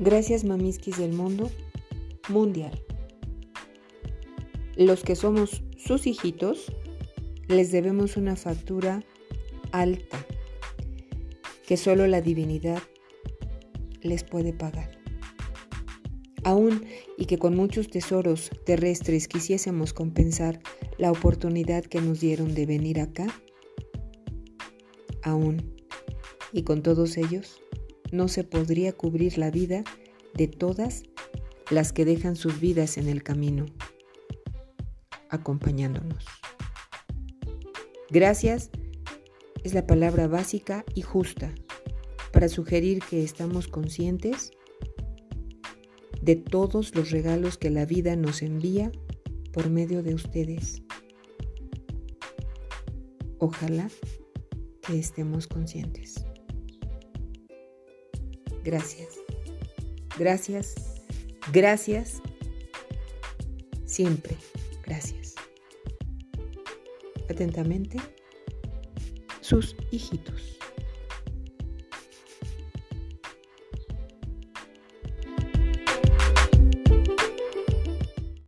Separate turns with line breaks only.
Gracias mamisquis del mundo mundial. Los que somos sus hijitos les debemos una factura alta que solo la divinidad les puede pagar. Aún y que con muchos tesoros terrestres quisiésemos compensar la oportunidad que nos dieron de venir acá, aún y con todos ellos, no se podría cubrir la vida de todas las que dejan sus vidas en el camino, acompañándonos. Gracias es la palabra básica y justa para sugerir que estamos conscientes de todos los regalos que la vida nos envía por medio de ustedes. Ojalá que estemos conscientes. Gracias. Gracias. Gracias. Siempre. Gracias. Atentamente, sus hijitos.